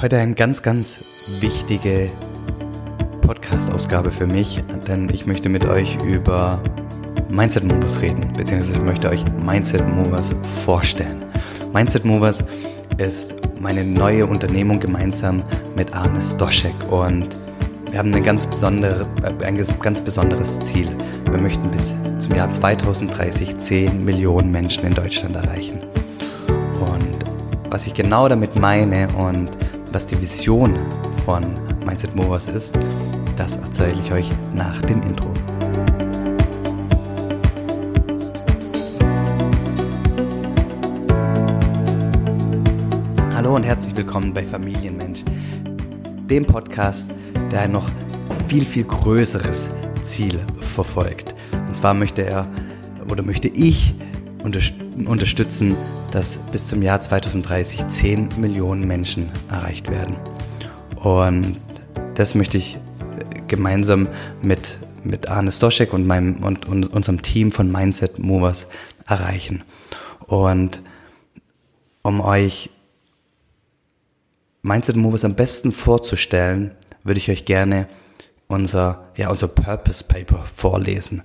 Heute eine ganz, ganz wichtige Podcast-Ausgabe für mich, denn ich möchte mit euch über Mindset Movers reden, beziehungsweise ich möchte euch Mindset Movers vorstellen. Mindset Movers ist meine neue Unternehmung gemeinsam mit Arne Stoschek und wir haben eine ganz besondere, äh, ein ganz besonderes Ziel. Wir möchten bis zum Jahr 2030 10 Millionen Menschen in Deutschland erreichen. Und was ich genau damit meine und was die Vision von Mindset Movers ist, das erzähle ich euch nach dem Intro. Hallo und herzlich willkommen bei Familienmensch, dem Podcast, der ein noch viel, viel größeres Ziel verfolgt. Und zwar möchte er oder möchte ich unterstützen, dass bis zum Jahr 2030 10 Millionen Menschen erreicht werden. Und das möchte ich gemeinsam mit, mit Arne Stoschek und, meinem, und, und unserem Team von Mindset Movers erreichen. Und um euch Mindset Movers am besten vorzustellen, würde ich euch gerne unser, ja, unser Purpose Paper vorlesen.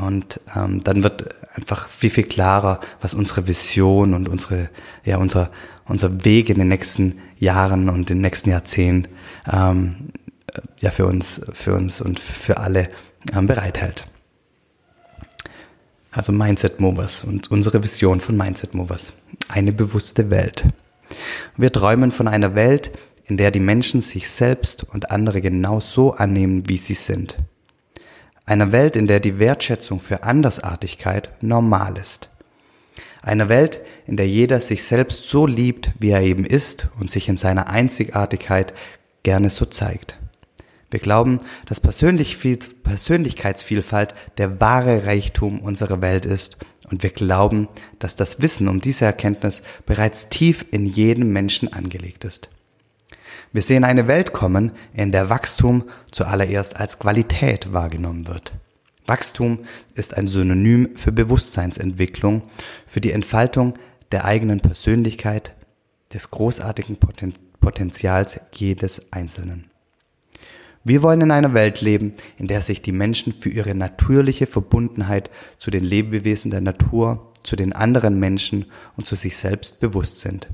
Und ähm, dann wird einfach viel, viel klarer, was unsere Vision und unsere, ja, unser, unser Weg in den nächsten Jahren und den nächsten Jahrzehnten ähm, ja, für uns, für uns und für alle ähm, bereithält. Also Mindset Movers und unsere Vision von Mindset Movers. Eine bewusste Welt. Wir träumen von einer Welt, in der die Menschen sich selbst und andere genau so annehmen, wie sie sind. Einer Welt, in der die Wertschätzung für Andersartigkeit normal ist. Einer Welt, in der jeder sich selbst so liebt, wie er eben ist und sich in seiner Einzigartigkeit gerne so zeigt. Wir glauben, dass Persönlichkeitsvielfalt der wahre Reichtum unserer Welt ist und wir glauben, dass das Wissen um diese Erkenntnis bereits tief in jedem Menschen angelegt ist. Wir sehen eine Welt kommen, in der Wachstum zuallererst als Qualität wahrgenommen wird. Wachstum ist ein Synonym für Bewusstseinsentwicklung, für die Entfaltung der eigenen Persönlichkeit, des großartigen Potenzials jedes Einzelnen. Wir wollen in einer Welt leben, in der sich die Menschen für ihre natürliche Verbundenheit zu den Lebewesen der Natur, zu den anderen Menschen und zu sich selbst bewusst sind.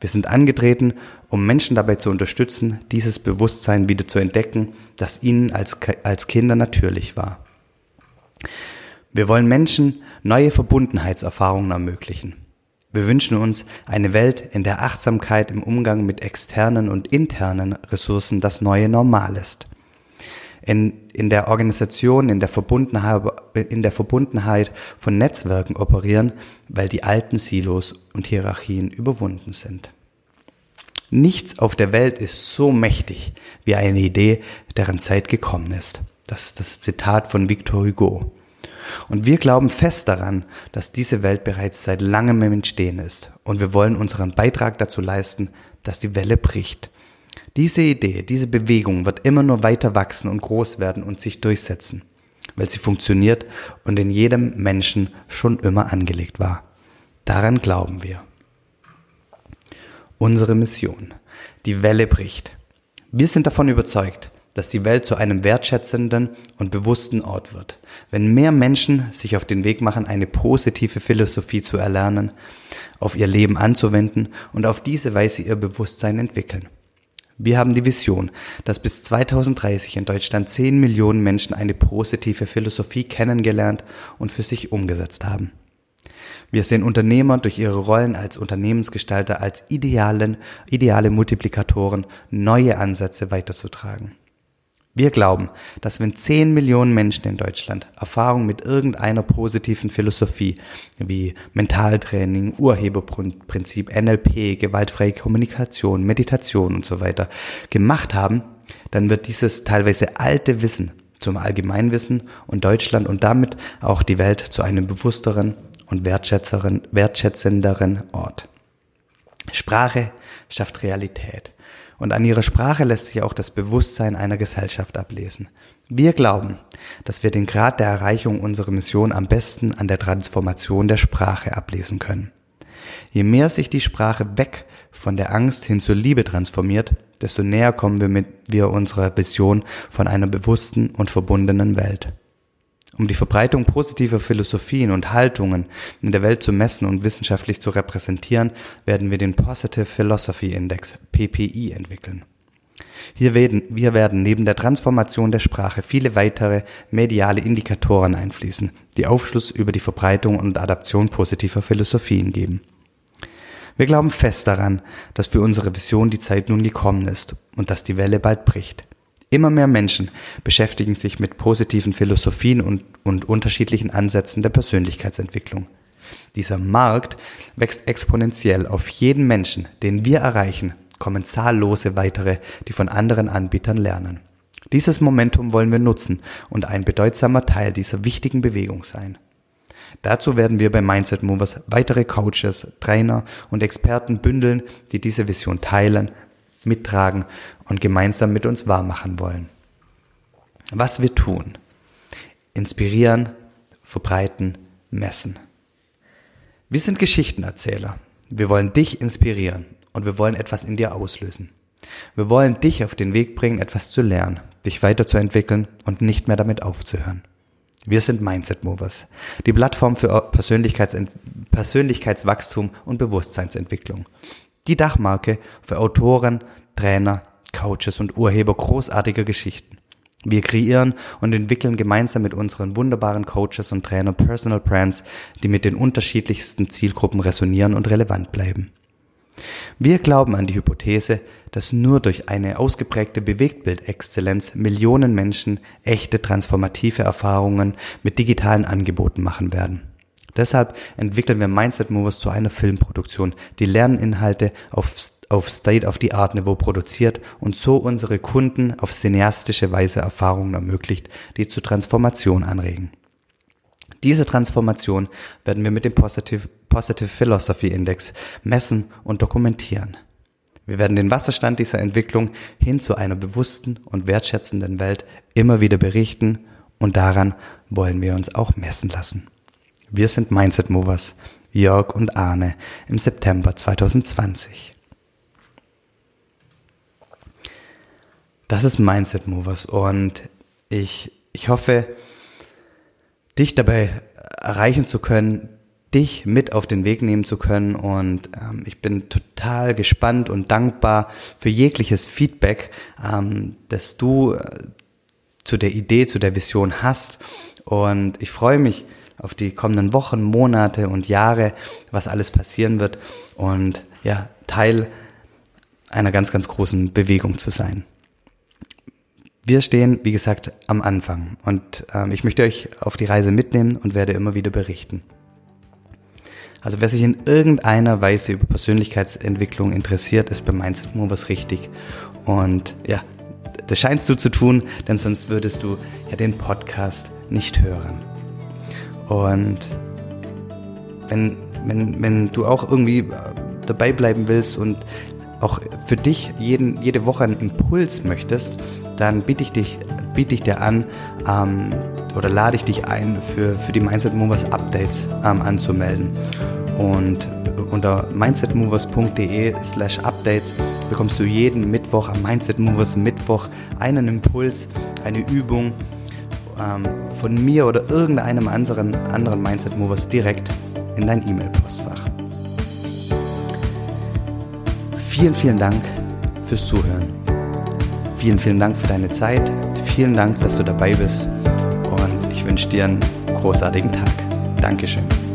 Wir sind angetreten, um Menschen dabei zu unterstützen, dieses Bewusstsein wieder zu entdecken, das ihnen als, als Kinder natürlich war. Wir wollen Menschen neue Verbundenheitserfahrungen ermöglichen. Wir wünschen uns eine Welt, in der Achtsamkeit im Umgang mit externen und internen Ressourcen das neue Normal ist. In, in der Organisation, in der, Verbundenheit, in der Verbundenheit von Netzwerken operieren, weil die alten Silos und Hierarchien überwunden sind. Nichts auf der Welt ist so mächtig wie eine Idee, deren Zeit gekommen ist. Das ist das Zitat von Victor Hugo. Und wir glauben fest daran, dass diese Welt bereits seit langem im Entstehen ist. Und wir wollen unseren Beitrag dazu leisten, dass die Welle bricht. Diese Idee, diese Bewegung wird immer nur weiter wachsen und groß werden und sich durchsetzen, weil sie funktioniert und in jedem Menschen schon immer angelegt war. Daran glauben wir. Unsere Mission. Die Welle bricht. Wir sind davon überzeugt, dass die Welt zu einem wertschätzenden und bewussten Ort wird. Wenn mehr Menschen sich auf den Weg machen, eine positive Philosophie zu erlernen, auf ihr Leben anzuwenden und auf diese Weise ihr Bewusstsein entwickeln. Wir haben die Vision, dass bis 2030 in Deutschland 10 Millionen Menschen eine positive Philosophie kennengelernt und für sich umgesetzt haben. Wir sehen Unternehmer durch ihre Rollen als Unternehmensgestalter als idealen, ideale Multiplikatoren neue Ansätze weiterzutragen. Wir glauben, dass wenn 10 Millionen Menschen in Deutschland Erfahrung mit irgendeiner positiven Philosophie wie Mentaltraining, Urheberprinzip, NLP, gewaltfreie Kommunikation, Meditation und so weiter gemacht haben, dann wird dieses teilweise alte Wissen zum Allgemeinwissen und Deutschland und damit auch die Welt zu einem bewussteren und wertschätzenderen Ort. Sprache schafft Realität. Und an ihrer Sprache lässt sich auch das Bewusstsein einer Gesellschaft ablesen. Wir glauben, dass wir den Grad der Erreichung unserer Mission am besten an der Transformation der Sprache ablesen können. Je mehr sich die Sprache weg von der Angst hin zur Liebe transformiert, desto näher kommen wir mit wir unserer Vision von einer bewussten und verbundenen Welt. Um die Verbreitung positiver Philosophien und Haltungen in der Welt zu messen und wissenschaftlich zu repräsentieren, werden wir den Positive Philosophy Index PPI entwickeln. Hier werden, wir werden neben der Transformation der Sprache viele weitere mediale Indikatoren einfließen, die Aufschluss über die Verbreitung und Adaption positiver Philosophien geben. Wir glauben fest daran, dass für unsere Vision die Zeit nun gekommen ist und dass die Welle bald bricht. Immer mehr Menschen beschäftigen sich mit positiven Philosophien und, und unterschiedlichen Ansätzen der Persönlichkeitsentwicklung. Dieser Markt wächst exponentiell. Auf jeden Menschen, den wir erreichen, kommen zahllose weitere, die von anderen Anbietern lernen. Dieses Momentum wollen wir nutzen und ein bedeutsamer Teil dieser wichtigen Bewegung sein. Dazu werden wir bei Mindset Movers weitere Coaches, Trainer und Experten bündeln, die diese Vision teilen, mittragen und gemeinsam mit uns wahrmachen wollen. Was wir tun. Inspirieren, verbreiten, messen. Wir sind Geschichtenerzähler. Wir wollen dich inspirieren und wir wollen etwas in dir auslösen. Wir wollen dich auf den Weg bringen, etwas zu lernen, dich weiterzuentwickeln und nicht mehr damit aufzuhören. Wir sind Mindset Movers, die Plattform für Persönlichkeits Persönlichkeitswachstum und Bewusstseinsentwicklung. Die Dachmarke für Autoren, Trainer, Coaches und Urheber großartiger Geschichten. Wir kreieren und entwickeln gemeinsam mit unseren wunderbaren Coaches und Trainer Personal Brands, die mit den unterschiedlichsten Zielgruppen resonieren und relevant bleiben. Wir glauben an die Hypothese, dass nur durch eine ausgeprägte Bewegtbildexzellenz Millionen Menschen echte transformative Erfahrungen mit digitalen Angeboten machen werden. Deshalb entwickeln wir Mindset Movers zu einer Filmproduktion, die Lerninhalte auf, auf State-of-the-Art-Niveau produziert und so unsere Kunden auf cineastische Weise Erfahrungen ermöglicht, die zur Transformation anregen. Diese Transformation werden wir mit dem Positive, Positive Philosophy Index messen und dokumentieren. Wir werden den Wasserstand dieser Entwicklung hin zu einer bewussten und wertschätzenden Welt immer wieder berichten und daran wollen wir uns auch messen lassen. Wir sind Mindset Movers, Jörg und Arne im September 2020. Das ist Mindset Movers und ich, ich hoffe, dich dabei erreichen zu können, dich mit auf den Weg nehmen zu können. Und ähm, ich bin total gespannt und dankbar für jegliches Feedback, ähm, das du äh, zu der Idee, zu der Vision hast. Und ich freue mich auf die kommenden Wochen, Monate und Jahre, was alles passieren wird. Und ja, Teil einer ganz, ganz großen Bewegung zu sein. Wir stehen, wie gesagt, am Anfang und ähm, ich möchte euch auf die Reise mitnehmen und werde immer wieder berichten. Also wer sich in irgendeiner Weise über Persönlichkeitsentwicklung interessiert, ist bei Mindset Movers richtig. Und ja, das scheinst du zu tun, denn sonst würdest du ja den Podcast nicht hören. Und wenn, wenn, wenn du auch irgendwie äh, dabei bleiben willst und auch für dich jeden, jede Woche einen Impuls möchtest, dann biete ich, dich, biete ich dir an ähm, oder lade ich dich ein, für, für die Mindset Movers Updates ähm, anzumelden. Und unter mindsetmovers.de slash updates bekommst du jeden Mittwoch am Mindset Movers Mittwoch einen Impuls, eine Übung ähm, von mir oder irgendeinem anderen, anderen Mindset Movers direkt in dein E-Mail-Postfach. Vielen, vielen Dank fürs Zuhören. Vielen, vielen Dank für deine Zeit. Vielen Dank, dass du dabei bist. Und ich wünsche dir einen großartigen Tag. Dankeschön.